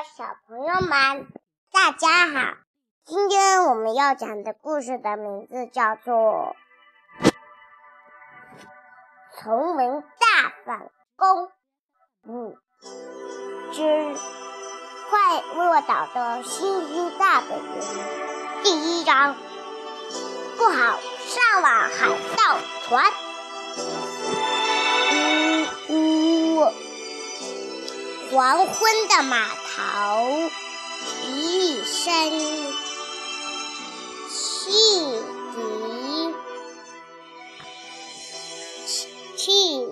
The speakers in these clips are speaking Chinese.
小朋友们，大家好！今天我们要讲的故事的名字叫做《崇文大反攻五之快乐岛的星星大本营》第一章：不好上网海盗船。呜呜黄昏的码头，一声汽笛，汽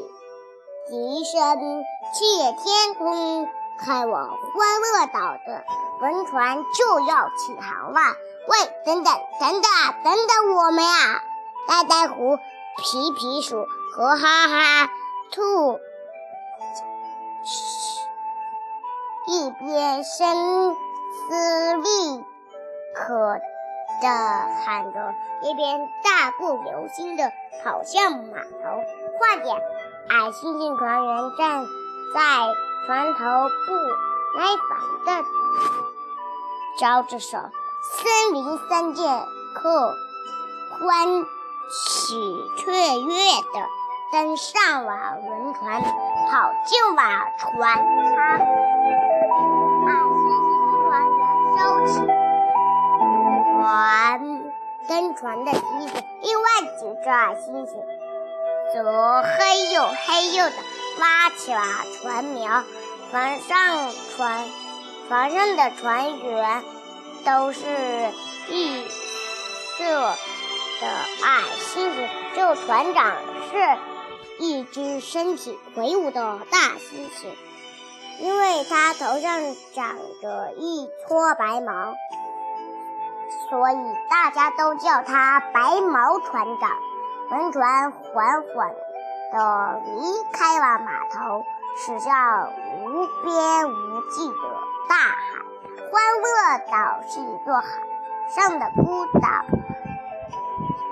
笛声借天空，开往欢乐岛的轮船就要起航了。喂，等等，等等，等等我们呀！呆呆狐、皮皮鼠和哈哈兔。一边声嘶力竭地喊着，一边大步流星地跑向码头。快点！矮猩猩船员站在船头，不耐烦地招着手。森林三剑客欢喜雀跃地登上了轮船，跑进了船舱。登船的梯子另外几只矮猩猩则嘿呦嘿呦地拉起了船苗。船上船船上的船员都是异色的矮猩猩，只有船长是一只身体魁梧的大猩猩，因为他头上长着一撮白毛。所以大家都叫他白毛船长。轮船缓缓地离开了码头，驶向无边无际的大海。欢乐岛是一座海上的孤岛，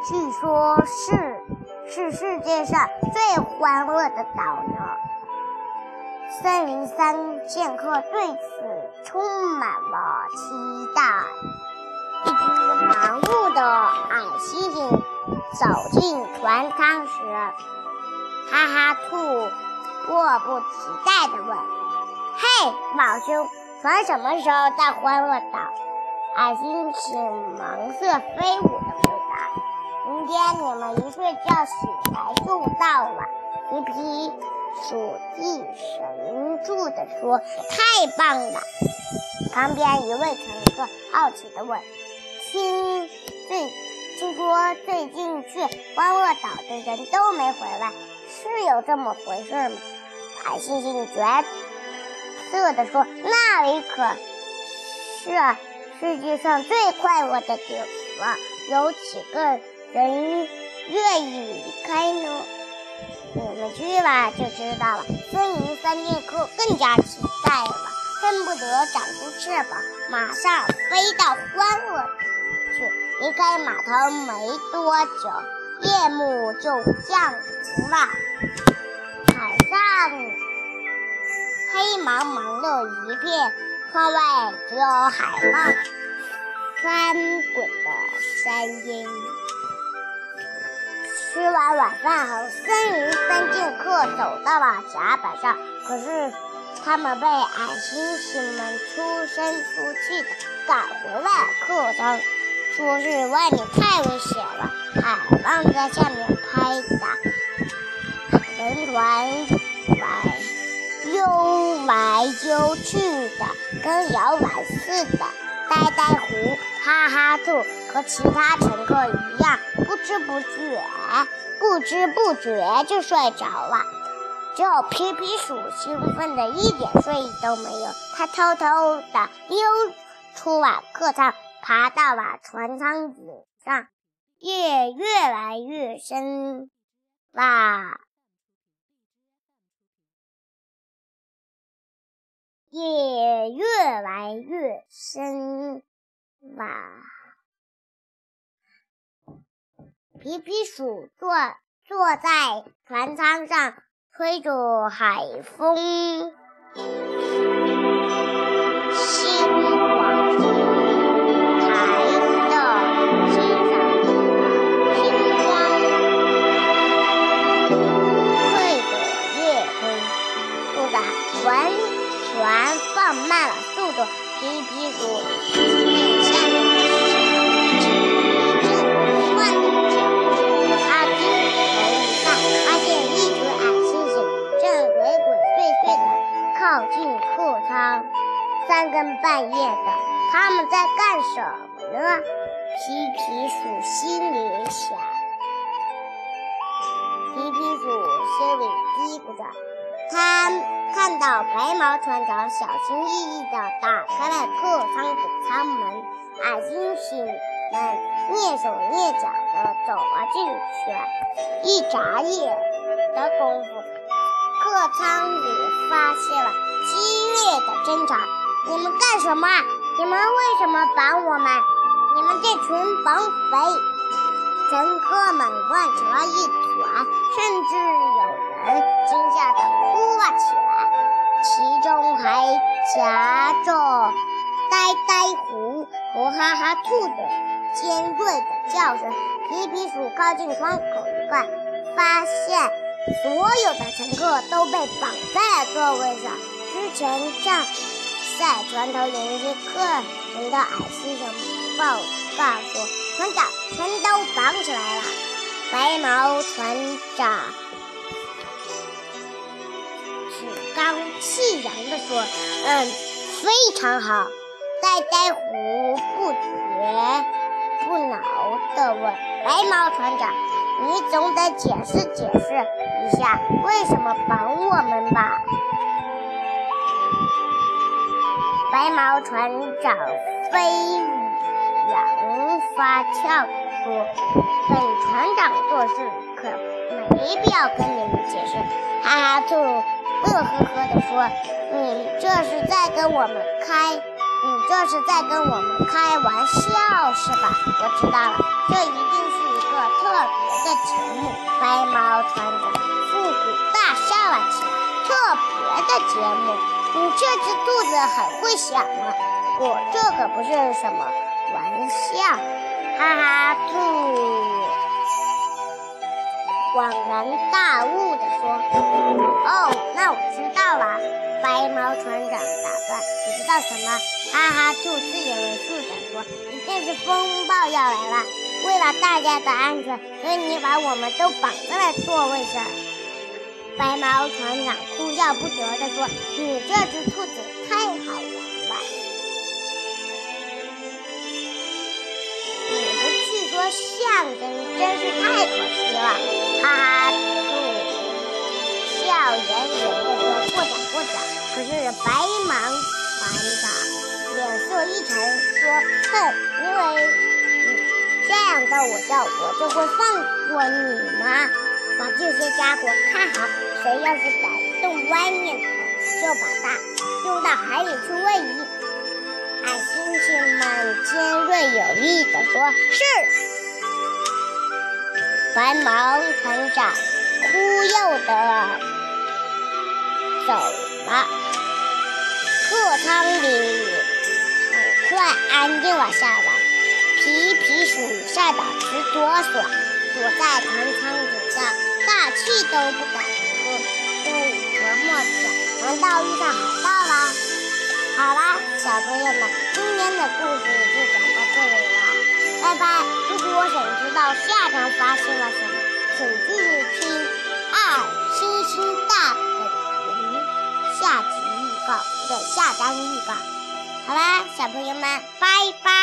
据说是是世界上最欢乐的岛呢。森林三剑客对此充满了期待。一只忙碌的矮猩猩走进船舱时，哈哈兔迫不及待地问：“嘿，老兄，船什么时候到欢乐岛？”矮猩猩忙色飞舞地回答：“明天你们一睡觉醒来就到了。”皮皮鼠气神助地说：“太棒了！”旁边一位乘客好奇地问。听最听说最近去欢乐岛的人都没回来，是有这么回事吗？海星星绝色地说：“那里可是世界上最快乐的地方，有几个人愿意离开呢？你们去吧，就知道了。”森林三剑客更加期待了，恨不得长出翅膀，马上飞到欢乐去。离开码头没多久，夜幕就降临了。海上黑茫茫的一片，窗外只有海浪翻滚的声音。吃完晚饭后，森林三剑客走到了甲板上，可是他们被矮星星们出声出气的赶回了客舱。说是外面太危险了，海浪在下面拍打，轮船来悠来悠去的，跟摇篮似的。呆呆狐、哈哈兔和其他乘客一样，不知不觉，不知不觉就睡着了。只有皮皮鼠兴奋的一点睡意都没有，它偷偷的溜出了客舱。爬到了船舱顶上，夜越来越深啦，夜越来越深哇。皮皮鼠坐坐在船舱上，吹着海风。干什么呢？皮皮鼠心里想。皮皮鼠心里嘀咕着，他看到白毛船长小心翼翼地打开了客舱的舱门，矮猩猩们蹑手蹑脚地走了进去。一眨眼的功夫，客舱里发现了激烈的挣扎。你们干什么？你们为什么绑我们？你们这群绑匪！乘客们乱成了一团，甚至有人惊吓地哭了起来，其中还夹着呆呆狐和哈哈兔的尖锐的叫声。皮皮鼠靠近窗口一看，发现所有的乘客都被绑在了座位上。之前站在船头迎接客人的矮猩猩报告说。船长，全都绑起来了。白毛船长趾高气扬地说：“嗯，非常好。”呆呆虎不绝不挠地问：“白毛船长，你总得解释解释一下，为什么绑我们吧？”白毛船长飞。扬发俏说：“本船长做事可没必要跟你们解释。”哈哈兔乐呵呵地说：“你这是在跟我们开，你这是在跟我们开玩笑是吧？我知道了，这一定是一个特别的节目。”白毛船长复古大笑了起来：“特别的节目？你这只兔子很会想啊！我这可不是什么。”玩笑，哈哈兔恍然大悟地说：“哦，那我知道了。”白毛船长打断：“你知道什么？”哈哈兔自以为是地说：“一定是风暴要来了。为了大家的安全，所以你把我们都绑在了座位上。”白毛船长哭笑不得地说：“你这只兔子太好玩了。”相声真是太可惜了，哈哈兔笑盈盈地说：“过奖过奖。”可是白毛船长脸色一沉，说：“哼，因为你这样逗我笑，我就会放过你吗？把这些家伙看好，谁要是敢动歪念头，就把它丢到海里去喂鱼。”海猩猩们尖锐有力地说：“是。”白毛船长忽悠地走了，客舱里很快安静了下来。皮皮鼠吓得直哆嗦，躲在船舱底下，大气都不敢喝，心里琢磨着：难道遇上海盗了？好啦，小朋友们，今天的故事就讲到这里了，拜拜。如果想知道下章发生了什么，请继续听《二星星大本营》下集预告，不对，下章预告。好啦，小朋友们，拜拜。